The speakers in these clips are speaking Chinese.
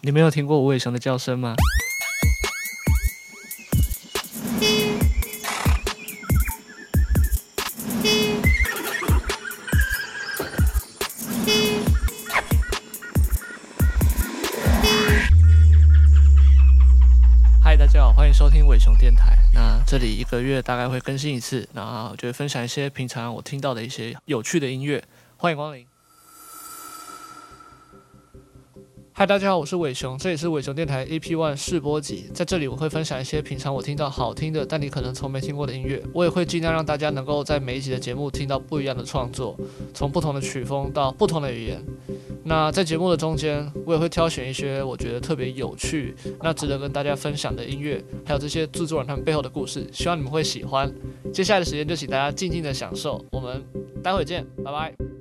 你没有听过无尾熊的叫声吗？嗨，大家好，欢迎收听尾熊电台。那这里一个月大概会更新一次，然后就会分享一些平常我听到的一些有趣的音乐。欢迎光临。嗨，大家好，我是伟雄，这里是伟雄电台 EP One 试播集，在这里我会分享一些平常我听到好听的，但你可能从没听过的音乐。我也会尽量让大家能够在每一集的节目听到不一样的创作，从不同的曲风到不同的语言。那在节目的中间，我也会挑选一些我觉得特别有趣、那值得跟大家分享的音乐，还有这些制作人他们背后的故事，希望你们会喜欢。接下来的时间就请大家静静的享受，我们待会见，拜拜。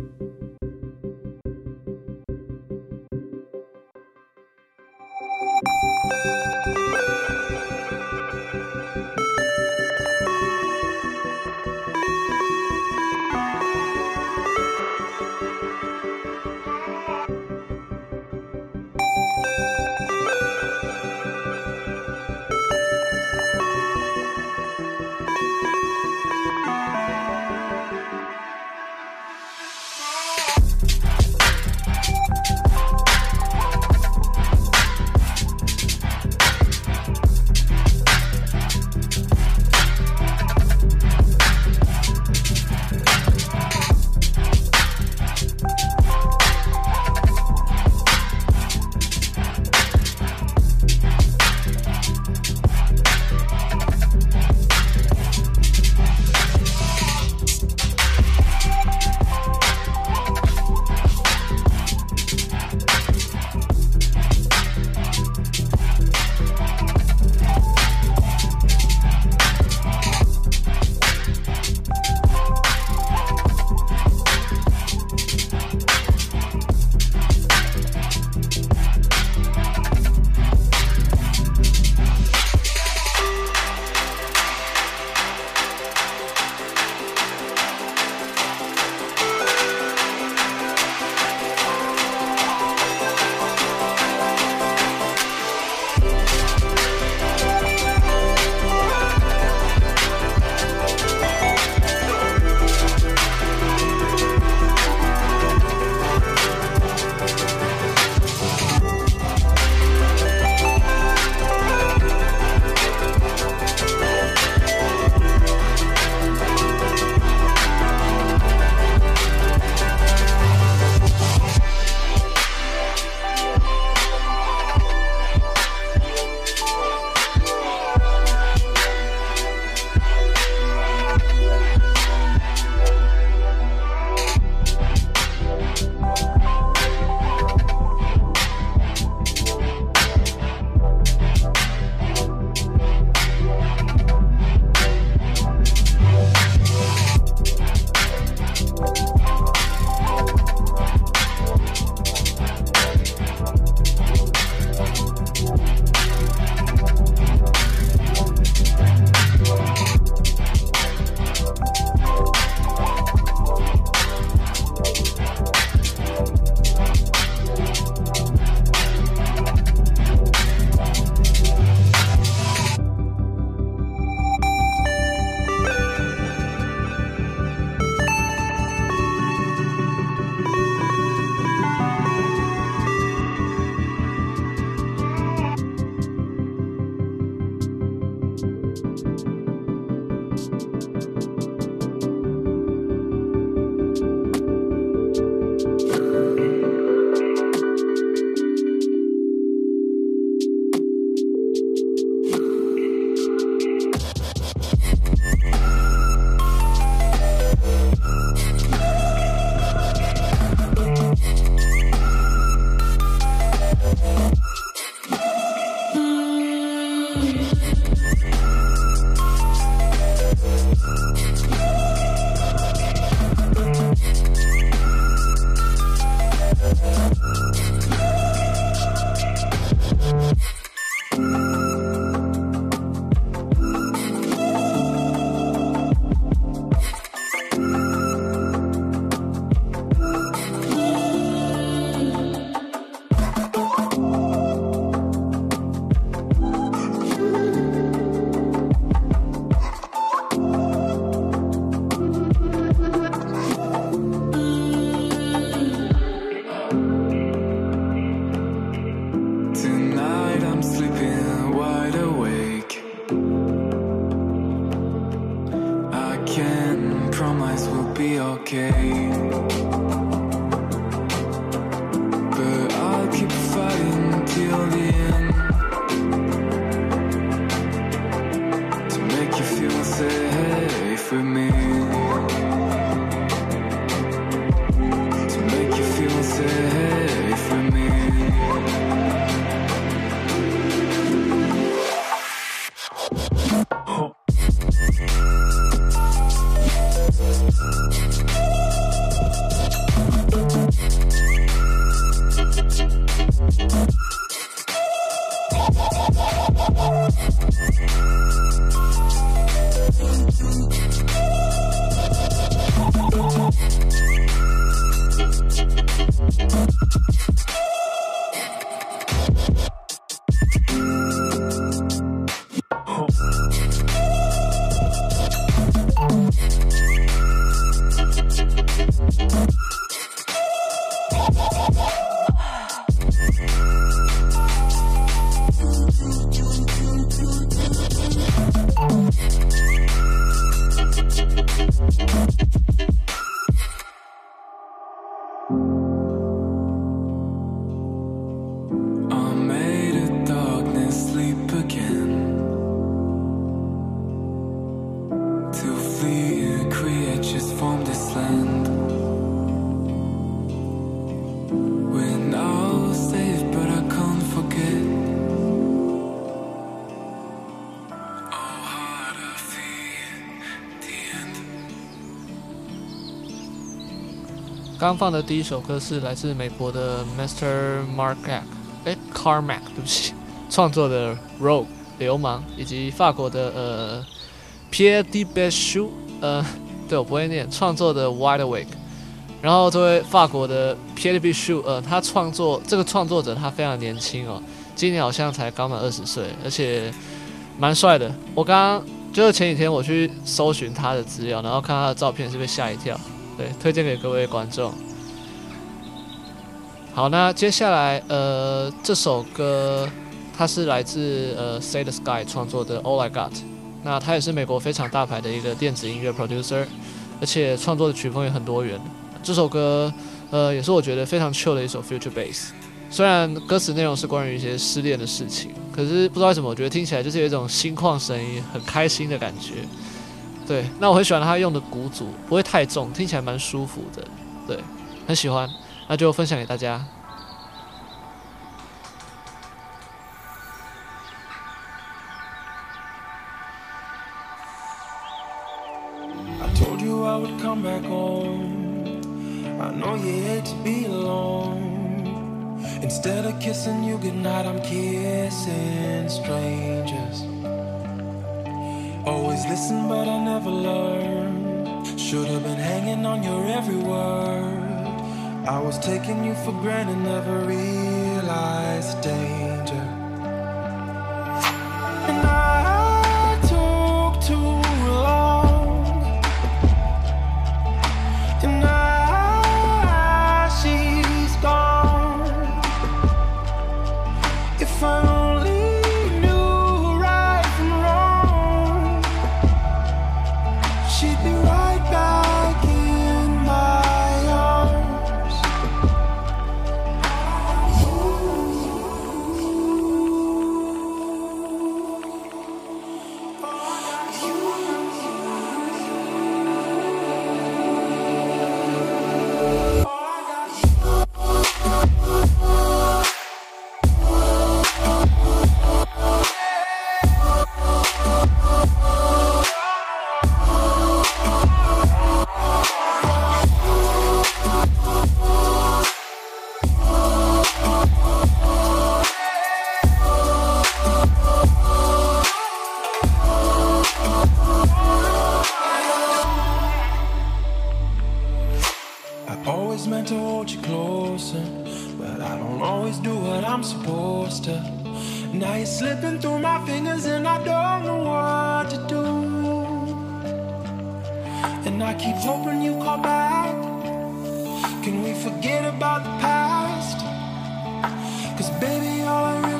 刚放的第一首歌是来自美国的 Master Mark，哎，Carmack，对不起，创作的 Rogue 流氓，以及法国的呃 Pierre de Béchou，呃，对我不会念，创作的 Wide Awake。然后这位法国的 Pierre de Béchou，呃，他创作这个创作者他非常年轻哦，今年好像才刚满二十岁，而且蛮帅的。我刚刚就是前几天我去搜寻他的资料，然后看他的照片，是被吓一跳。对，推荐给各位观众。好，那接下来，呃，这首歌它是来自呃 Say the Sky 创作的 All I Got。那他也是美国非常大牌的一个电子音乐 producer，而且创作的曲风也很多元。这首歌，呃，也是我觉得非常 chill 的一首 future bass。虽然歌词内容是关于一些失恋的事情，可是不知道为什么，我觉得听起来就是有一种心旷神怡、很开心的感觉。对，那我很喜欢他用的鼓组，不会太重，听起来蛮舒服的，对，很喜欢，那就分享给大家。Instead of kissing you goodnight, I'm kissing strangers. Always listened, but I never learned. Should have been hanging on your every word. I was taking you for granted, never realized, day. And I keep hoping you call back. Can we forget about the past? Cause baby, all I really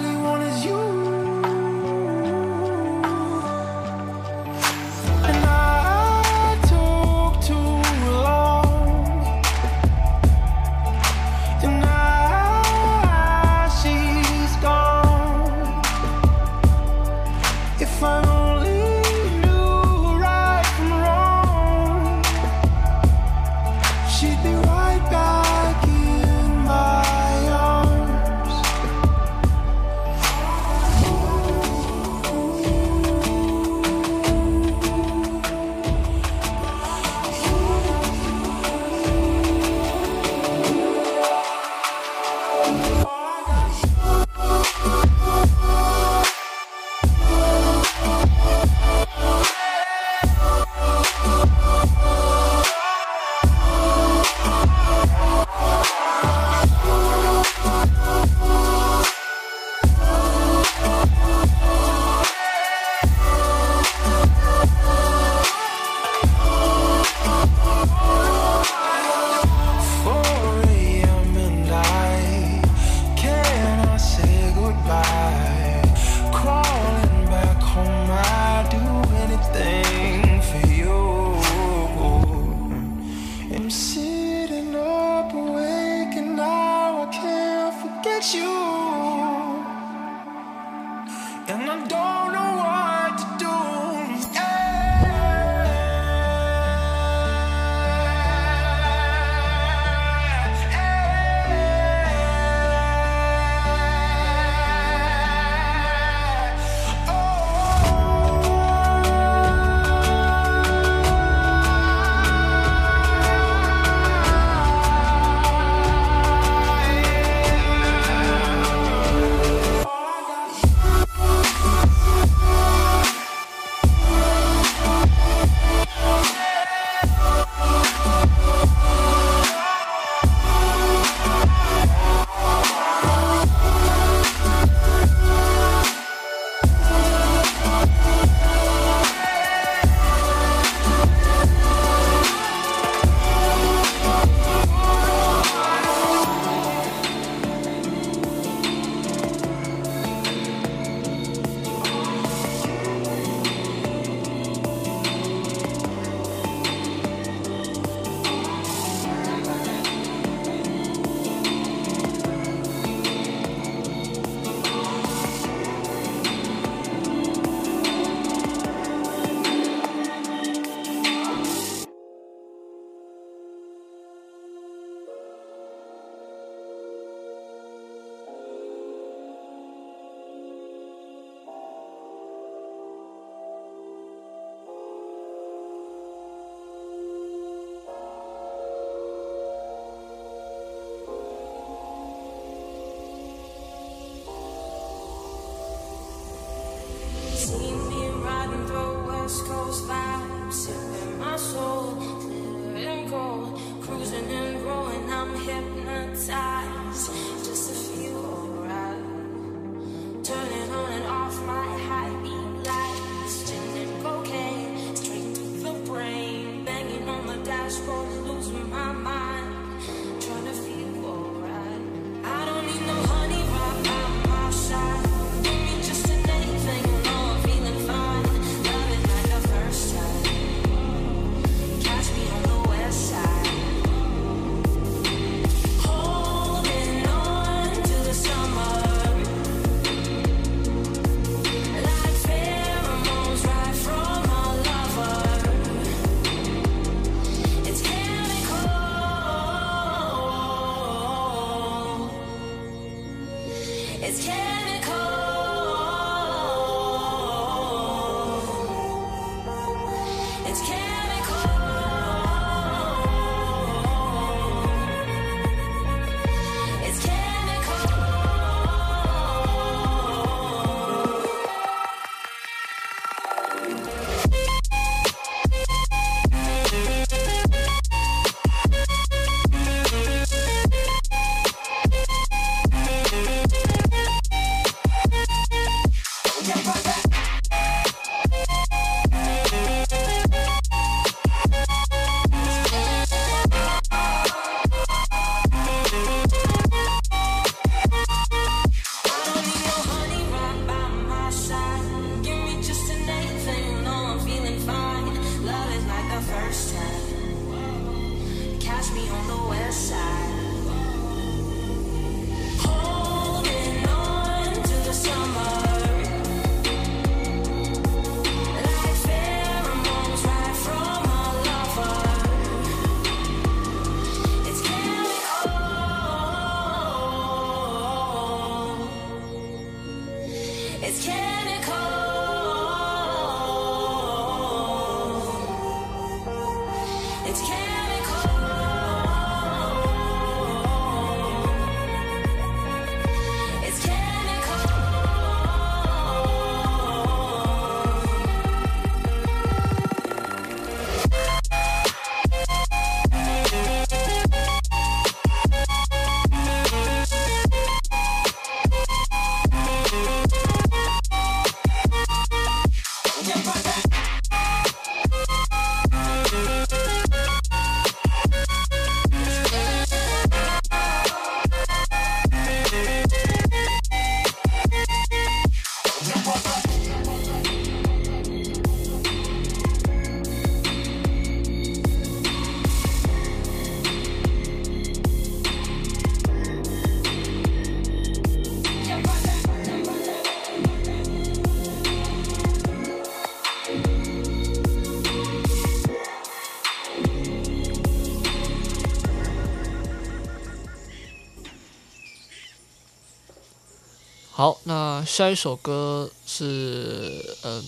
下一首歌是嗯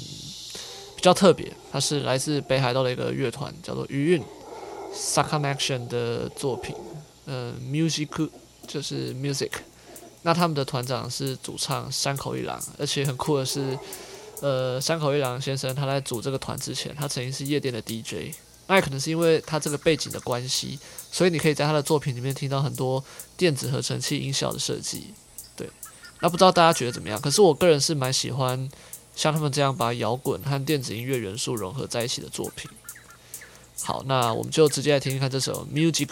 比较特别，它是来自北海道的一个乐团，叫做余韵 （Sakamaction） 的作品，嗯，Music 就是 Music。那他们的团长是主唱山口一郎，而且很酷的是，呃，山口一郎先生他在组这个团之前，他曾经是夜店的 DJ。那也可能是因为他这个背景的关系，所以你可以在他的作品里面听到很多电子合成器音效的设计。那不知道大家觉得怎么样？可是我个人是蛮喜欢像他们这样把摇滚和电子音乐元素融合在一起的作品。好，那我们就直接来听听看这首《Music》。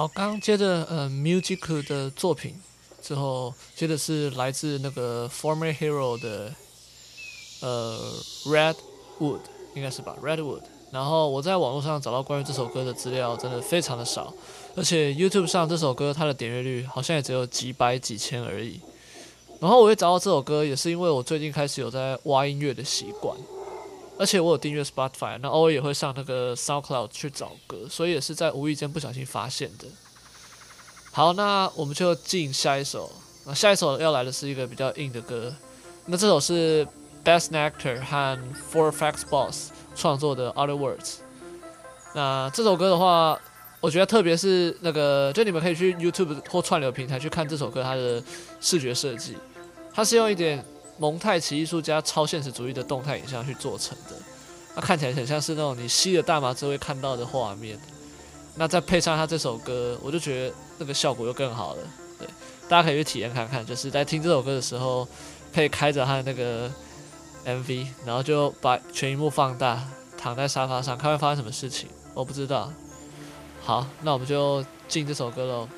好，刚接着呃，Music 的作品之后，接着是来自那个 Former Hero 的呃，Redwood 应该是吧，Redwood。然后我在网络上找到关于这首歌的资料，真的非常的少，而且 YouTube 上这首歌它的点阅率好像也只有几百几千而已。然后我会找到这首歌，也是因为我最近开始有在挖音乐的习惯，而且我有订阅 Spotify，那偶尔也会上那个 SoundCloud 去找歌，所以也是在无意间不小心发现的。好，那我们就进下一首。那下一首要来的是一个比较硬的歌，那这首是 Bassnectar 和 Four Facts Boss 创作的 Other Words。那这首歌的话，我觉得特别是那个，就你们可以去 YouTube 或串流平台去看这首歌它的视觉设计。它是用一点蒙太奇艺术家超现实主义的动态影像去做成的，它看起来很像是那种你吸了大麻之后会看到的画面。那再配上他这首歌，我就觉得那个效果又更好了。对，大家可以去体验看看，就是在听这首歌的时候，可以开着他的那个 MV，然后就把全萤幕放大，躺在沙发上看会发生什么事情。我不知道。好，那我们就进这首歌喽。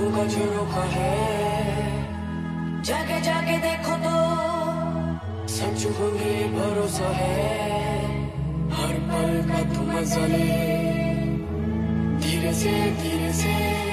का मुझे रोका है। जाके जाके देखो तो सच होंगे भरोसा है। हर पल का तू मज़ा ले। धीरे से धीरे से।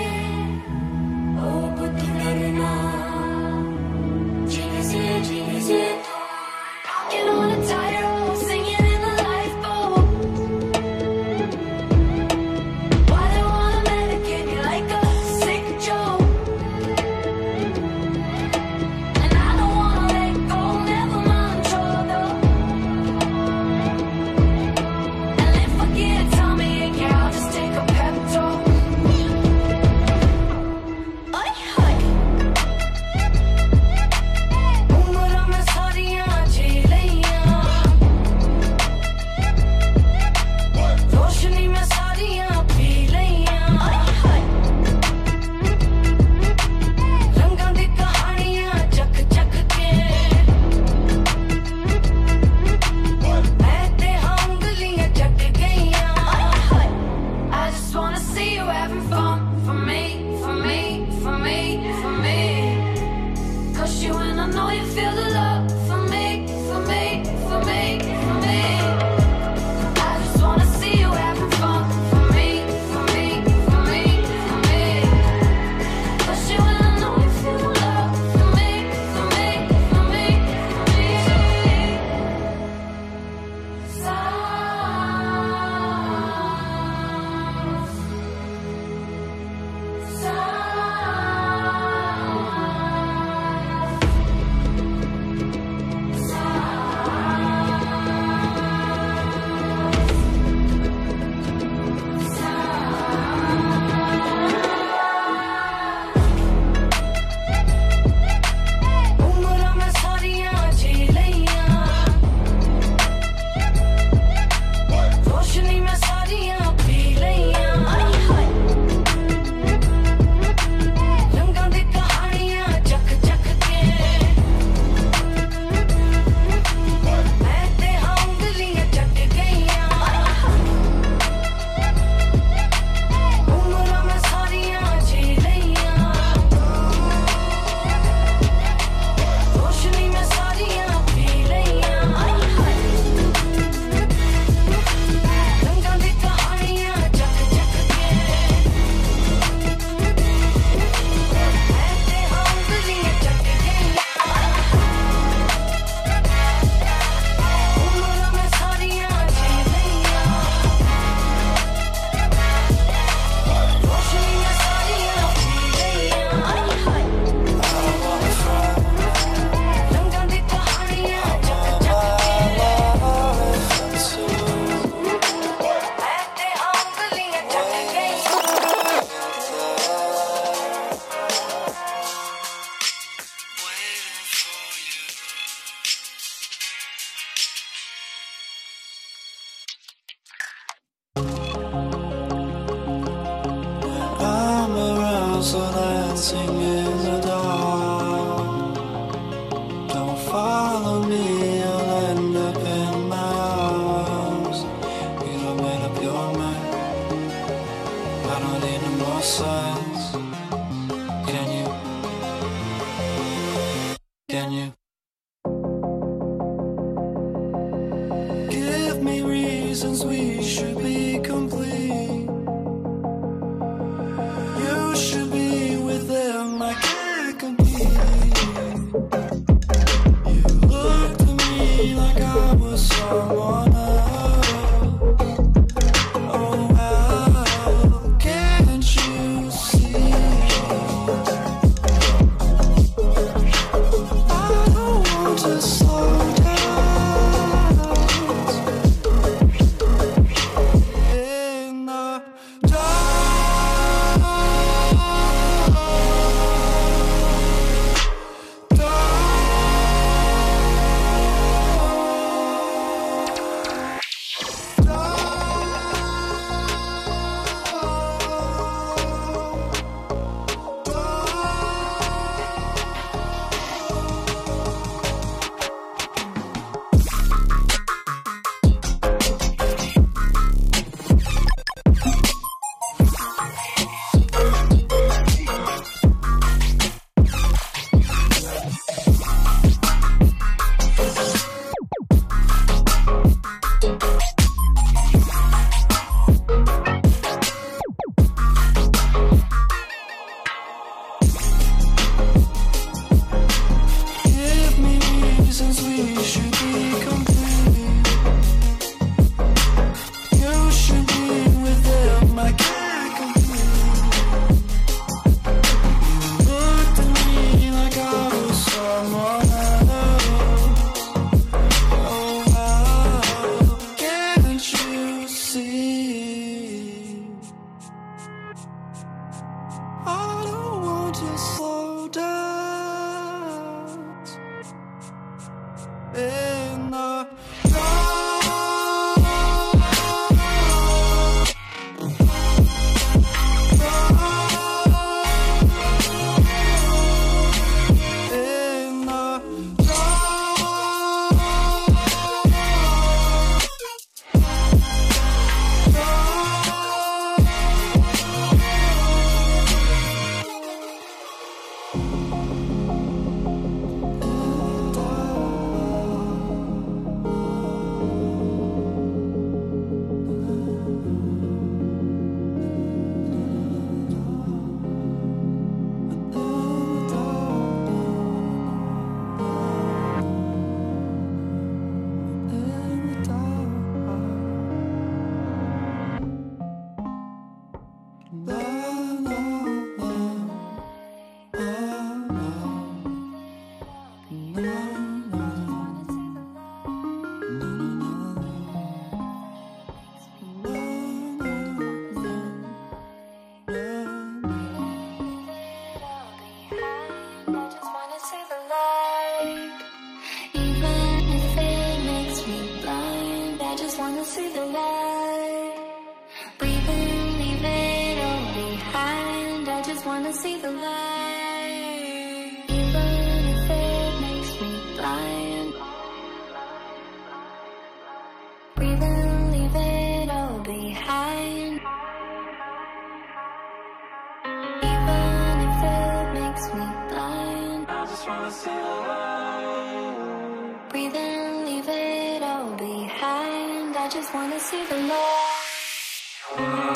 Breathe in, leave it all behind. I just wanna see the light.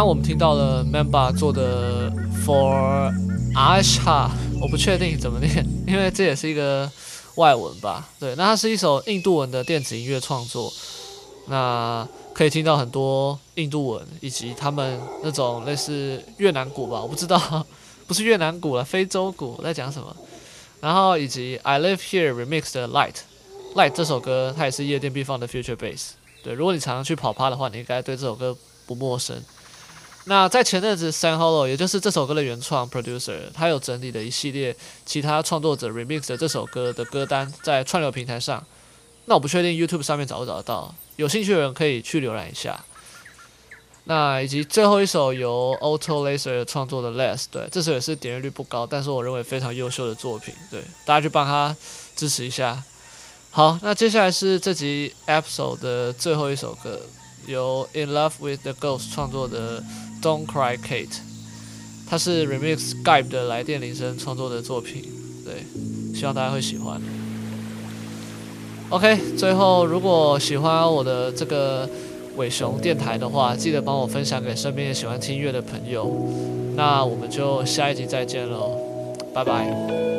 刚刚我们听到了 Mamba 做的 For Asha，我不确定怎么念，因为这也是一个外文吧。对，那它是一首印度文的电子音乐创作，那可以听到很多印度文以及他们那种类似越南鼓吧，我不知道，不是越南鼓了，非洲鼓，在讲什么？然后以及 I Live Here Remix 的 Light Light 这首歌，它也是夜店必放的 Future Bass。对，如果你常常去跑趴的话，你应该对这首歌不陌生。那在前阵子，Sanhollow，也就是这首歌的原创 producer，他有整理的一系列其他创作者 remix 的这首歌的歌单在串流平台上。那我不确定 YouTube 上面找不找得到，有兴趣的人可以去浏览一下。那以及最后一首由 Auto Laser 创作的 Less，对，这首也是点阅率不高，但是我认为非常优秀的作品，对，大家去帮他支持一下。好，那接下来是这集 episode 的最后一首歌，由 In Love with the Ghost 创作的 Don't Cry Kate，它是 remix Skype 的来电铃声创作的作品，对，希望大家会喜欢。OK，最后如果喜欢我的这个伟熊电台的话，记得帮我分享给身边喜欢听音乐的朋友。那我们就下一集再见喽，拜拜。